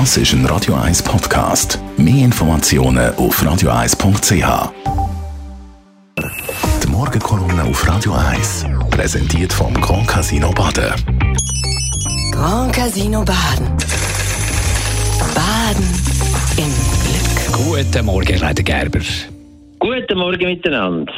Das ist ein Radio 1 Podcast. Mehr Informationen auf radio1.ch. Die Morgenkolumne auf Radio 1 präsentiert vom Grand Casino Baden. Grand Casino Baden. Baden im Glück. Guten Morgen, Leiter Gerber. Guten Morgen miteinander.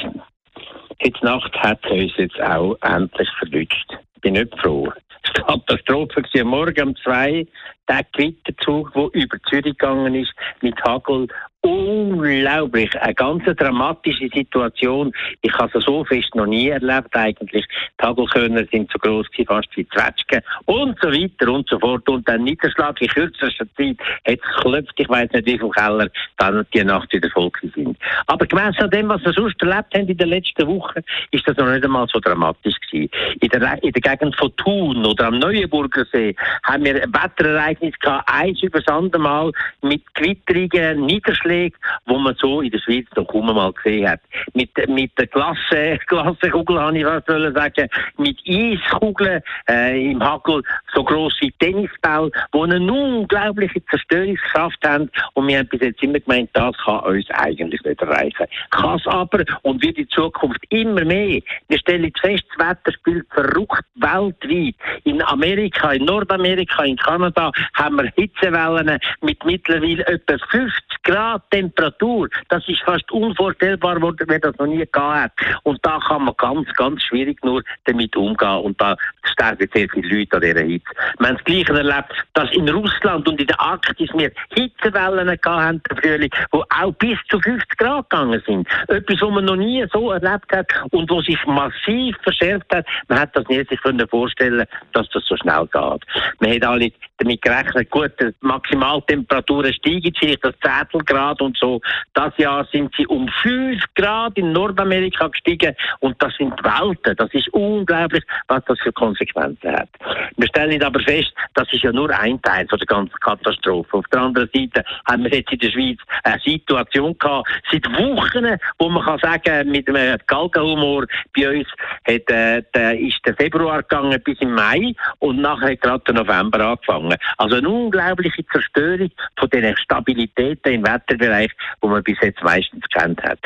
Heute Nacht hat es uns jetzt auch endlich verlutscht. Ich bin nicht froh. Es Katastrophe gewesen. Morgen um zwei, der Gewitterzug, der über Zürich gegangen ist, mit Hagel unglaublich, eine ganz dramatische Situation. Ich habe es so fest noch nie erlebt eigentlich. Die Hagelkörner sind so groß gewesen, fast wie Zwetschgen und so weiter und so fort. Und dann Niederschlag in kürzester Zeit hat es geklopft. Ich weiß nicht, wie viele Keller dann die Nacht wieder voll sind. Aber gemäss an dem, was wir sonst erlebt haben in den letzten Wochen, ist das noch nicht einmal so dramatisch gewesen. In der, in der Gegend von Thun oder am Neuenburger See haben wir Wetterereignisse gehabt, eins über das andere Mal mit gewitterigen Niederschlägen Anschläge, wo man so in der Schweiz noch kaum mal gesehen hat. Mit, mit der Klasse, Klassenkugel, habe ich was sagen, mit Eiskugeln äh, im Hagel, so gross wie Tennisball, die eine unglaubliche Zerstörungskraft haben. Und wir haben bis jetzt immer gemeint, das kann uns eigentlich nicht erreichen. Kann es aber und wird in Zukunft immer mehr. Wir stellen fest, das Wetter spielt verrückt weltweit. In Amerika, in Nordamerika, in Kanada haben wir Hitzewellen mit mittlerweile etwa 50 Grad Temperatur, das ist fast unvorstellbar, wer das noch nie gehabt hat. Und da kann man ganz, ganz schwierig nur damit umgehen. Und da sterben sehr viele Leute an dieser Hitze. Wir haben das Gleiche erlebt, dass in Russland und in der Arktis wir Hitzewellen gehabt haben, im Frühling, die auch bis zu 50 Grad gegangen sind. Etwas, was man noch nie so erlebt hat und was sich massiv verschärft hat. Man hat das nie sich vorstellen dass das so schnell geht. Man hat alle damit gerechnet, gut, die Maximaltemperaturen steigen vielleicht das Zehntel Grad und so. Das Jahr sind sie um 5 Grad in Nordamerika gestiegen und das sind Welten. Das ist unglaublich, was das für Konsequenzen hat. Wir stellen aber fest, das ist ja nur ein Teil von der ganzen Katastrophe. Auf der anderen Seite haben wir jetzt in der Schweiz eine Situation gehabt, seit Wochen, wo man kann sagen, mit einem Galgenhumor bei uns hat, äh, ist der Februar gegangen bis im Mai und nachher hat gerade der November angefangen. Also eine unglaubliche Zerstörung von den Stabilitäten im Wetterbereich, wo man bis jetzt meistens kennt hat.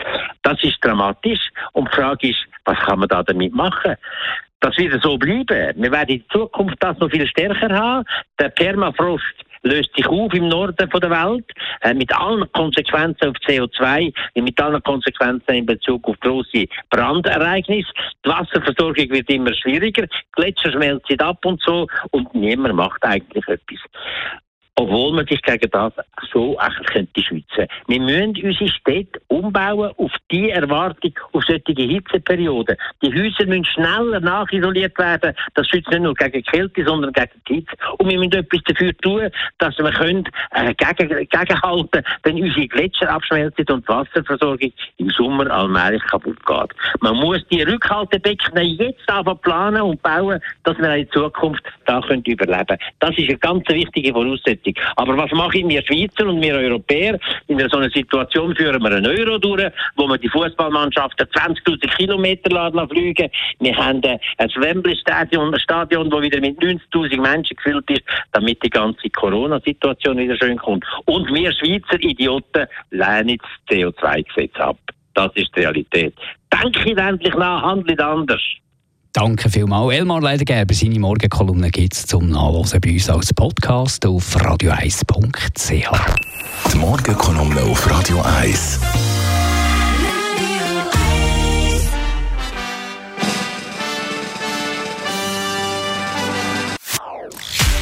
Das ist dramatisch und die Frage ist, was kann man da damit machen? Das wird so bleiben. Wir werden in Zukunft das noch viel stärker haben. Der Permafrost löst sich auf im Norden der Welt, äh, mit allen Konsequenzen auf CO2, mit allen Konsequenzen in Bezug auf große Brandereignisse. Die Wasserversorgung wird immer schwieriger, Gletscher schmelzen ab und so und niemand macht eigentlich etwas obwohl man sich gegen das so eigentlich könnte schützen. Wir müssen unsere Städte umbauen auf die Erwartung, auf solche Hitzeperioden. Die Häuser müssen schneller nachisoliert werden. Das schützt nicht nur gegen Kälte, sondern gegen die Hitze. Und wir müssen etwas dafür tun, dass wir können, äh, gegen, gegenhalten wenn unsere Gletscher abschmelzen und die Wasserversorgung im Sommer allmählich kaputt geht. Man muss die Rückhaltebecken jetzt aber planen und bauen, dass wir in Zukunft da können überleben können. Das ist eine ganz wichtige Voraussetzung wichtig. Aber was machen wir Schweizer und wir Europäer? In so einer Situation führen wir einen Euro durch, wo wir die Fußballmannschaften 20.000 Kilometer fliegen. Wir haben ein Wembley-Stadion, Stadion, das wieder mit 90.000 Menschen gefüllt ist, damit die ganze Corona-Situation wieder schön kommt. Und wir Schweizer Idioten lehnen das CO2-Gesetz ab. Das ist die Realität. Denke endlich nach, handelt anders. Danke vielmals. Elmar Leidergeber, seine Morgenkolumne gibt es zum Nachlesen bei uns als Podcast auf radio1.ch. Die Morgenkolumne auf Radio 1.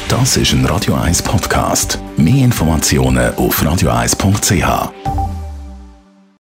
Das ist ein Radio 1 Podcast. Mehr Informationen auf radio1.ch.